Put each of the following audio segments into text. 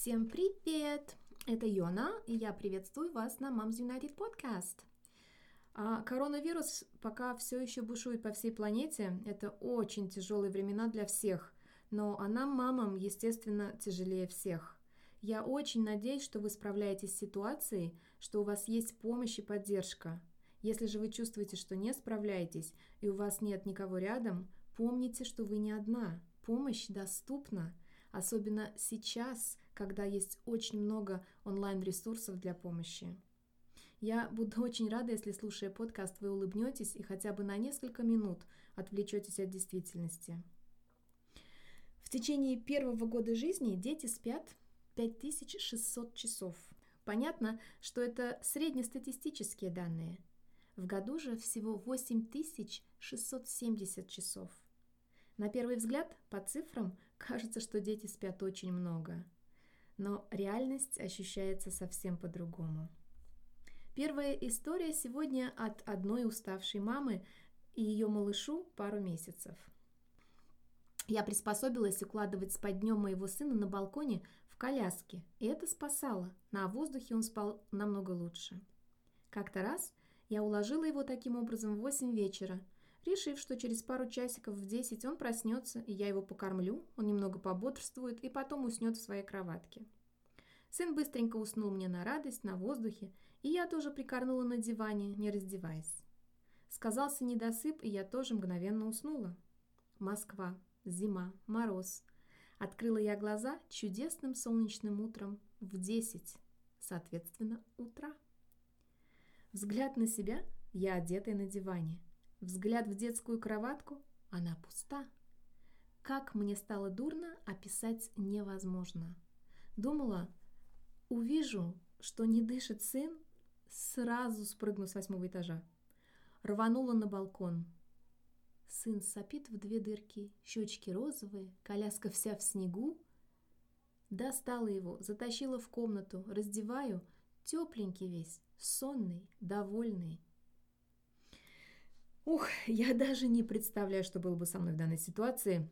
Всем привет! Это Йона, и я приветствую вас на Moms United Podcast. А коронавирус пока все еще бушует по всей планете. Это очень тяжелые времена для всех. Но а нам, мамам, естественно, тяжелее всех. Я очень надеюсь, что вы справляетесь с ситуацией, что у вас есть помощь и поддержка. Если же вы чувствуете, что не справляетесь и у вас нет никого рядом, помните, что вы не одна. Помощь доступна, особенно сейчас, когда есть очень много онлайн-ресурсов для помощи. Я буду очень рада, если, слушая подкаст, вы улыбнетесь и хотя бы на несколько минут отвлечетесь от действительности. В течение первого года жизни дети спят 5600 часов. Понятно, что это среднестатистические данные. В году же всего 8670 часов. На первый взгляд, по цифрам, кажется, что дети спят очень много. Но реальность ощущается совсем по-другому. Первая история сегодня от одной уставшей мамы и ее малышу пару месяцев. Я приспособилась укладывать спать днем моего сына на балконе в коляске, и это спасало. На воздухе он спал намного лучше. Как-то раз я уложила его таким образом в 8 вечера, решив, что через пару часиков в 10 он проснется, и я его покормлю, он немного пободрствует и потом уснет в своей кроватке. Сын быстренько уснул мне на радость, на воздухе, и я тоже прикорнула на диване, не раздеваясь. Сказался недосып, и я тоже мгновенно уснула. Москва. Зима. Мороз. Открыла я глаза чудесным солнечным утром в десять, соответственно, утра. Взгляд на себя, я одетая на диване. Взгляд в детскую кроватку, она пуста. Как мне стало дурно, описать невозможно. Думала, увижу, что не дышит сын, сразу спрыгну с восьмого этажа. Рванула на балкон. Сын сопит в две дырки, щечки розовые, коляска вся в снегу. Достала его, затащила в комнату, раздеваю, тепленький весь, сонный, довольный. Ух, я даже не представляю, что было бы со мной в данной ситуации.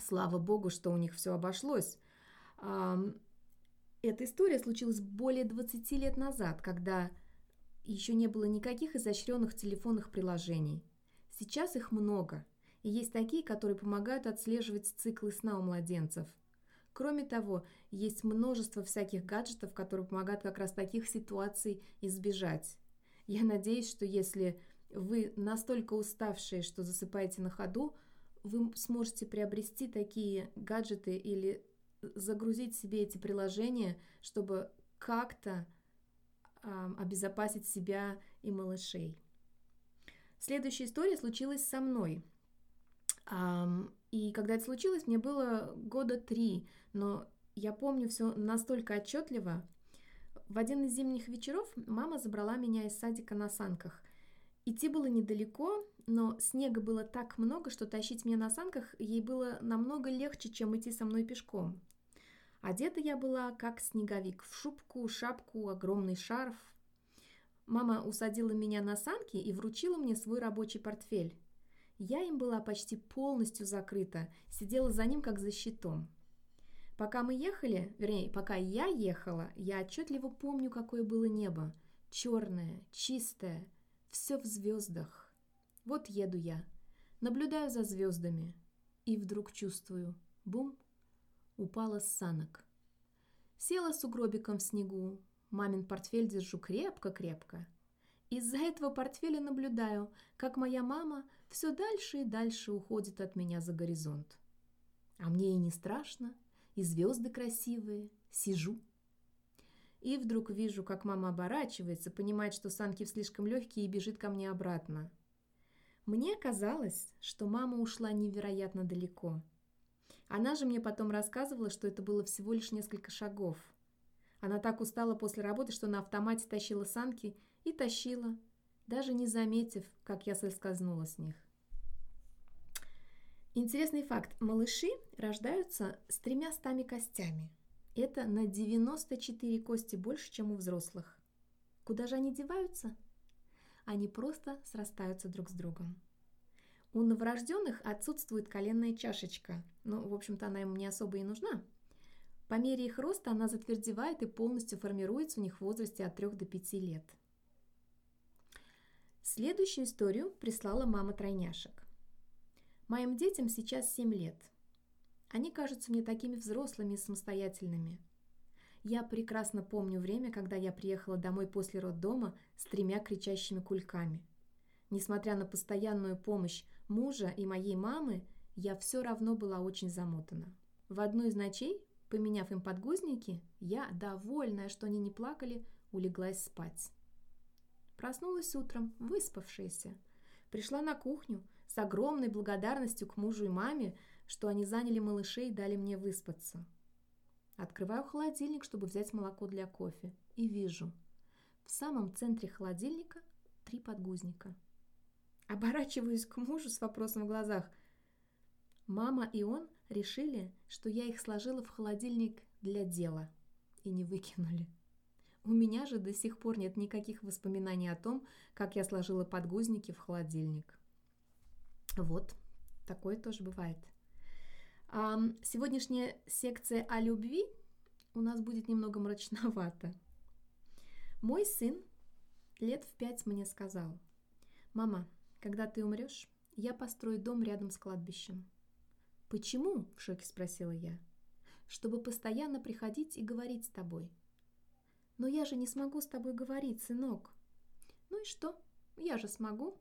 Слава богу, что у них все обошлось. Эта история случилась более 20 лет назад, когда еще не было никаких изощренных телефонных приложений. Сейчас их много, и есть такие, которые помогают отслеживать циклы сна у младенцев. Кроме того, есть множество всяких гаджетов, которые помогают как раз таких ситуаций избежать. Я надеюсь, что если вы настолько уставшие, что засыпаете на ходу, вы сможете приобрести такие гаджеты или загрузить себе эти приложения, чтобы как-то э, обезопасить себя и малышей. Следующая история случилась со мной. Um, и когда это случилось, мне было года три, но я помню все настолько отчетливо. В один из зимних вечеров мама забрала меня из садика на санках. Идти было недалеко, но снега было так много, что тащить меня на санках ей было намного легче, чем идти со мной пешком. Одета я была как снеговик, в шубку, шапку, огромный шарф. Мама усадила меня на санки и вручила мне свой рабочий портфель. Я им была почти полностью закрыта, сидела за ним как за щитом. Пока мы ехали, вернее, пока я ехала, я отчетливо помню, какое было небо. Черное, чистое, все в звездах. Вот еду я, наблюдаю за звездами, и вдруг чувствую, бум, упала с санок. Села с угробиком в снегу, мамин портфель держу крепко-крепко. Из-за этого портфеля наблюдаю, как моя мама все дальше и дальше уходит от меня за горизонт. А мне и не страшно, и звезды красивые, сижу. И вдруг вижу, как мама оборачивается, понимает, что санки слишком легкие и бежит ко мне обратно. Мне казалось, что мама ушла невероятно далеко – она же мне потом рассказывала, что это было всего лишь несколько шагов. Она так устала после работы, что на автомате тащила санки и тащила, даже не заметив, как я соскользнула с них. Интересный факт. Малыши рождаются с тремя стами костями. Это на 94 кости больше, чем у взрослых. Куда же они деваются? Они просто срастаются друг с другом. У новорожденных отсутствует коленная чашечка. Ну, в общем-то, она им не особо и нужна. По мере их роста она затвердевает и полностью формируется у них в возрасте от 3 до 5 лет. Следующую историю прислала мама тройняшек. Моим детям сейчас 7 лет. Они кажутся мне такими взрослыми и самостоятельными. Я прекрасно помню время, когда я приехала домой после роддома с тремя кричащими кульками. Несмотря на постоянную помощь мужа и моей мамы, я все равно была очень замотана. В одну из ночей, поменяв им подгузники, я, довольная, что они не плакали, улеглась спать. Проснулась утром, выспавшаяся. Пришла на кухню с огромной благодарностью к мужу и маме, что они заняли малышей и дали мне выспаться. Открываю холодильник, чтобы взять молоко для кофе, и вижу. В самом центре холодильника три подгузника. Оборачиваюсь к мужу с вопросом в глазах. Мама и он решили, что я их сложила в холодильник для дела и не выкинули. У меня же до сих пор нет никаких воспоминаний о том, как я сложила подгузники в холодильник. Вот, такое тоже бывает. Сегодняшняя секция о любви у нас будет немного мрачновато. Мой сын лет в пять мне сказал, «Мама, когда ты умрешь, я построю дом рядом с кладбищем. «Почему?» – в шоке спросила я. «Чтобы постоянно приходить и говорить с тобой». «Но я же не смогу с тобой говорить, сынок». «Ну и что? Я же смогу».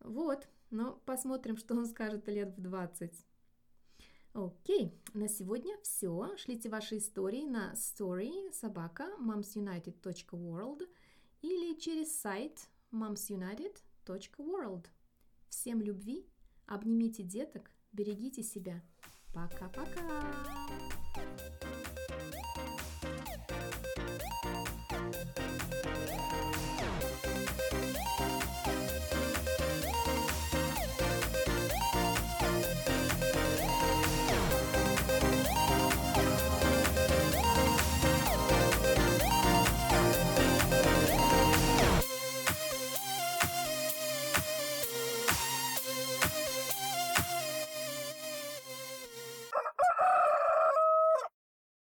«Вот, но посмотрим, что он скажет лет в двадцать». Окей, на сегодня все. Шлите ваши истории на story собака momsunited.world или через сайт momsunited.world. Всем любви Обнимите деток, берегите себя. Пока-пока!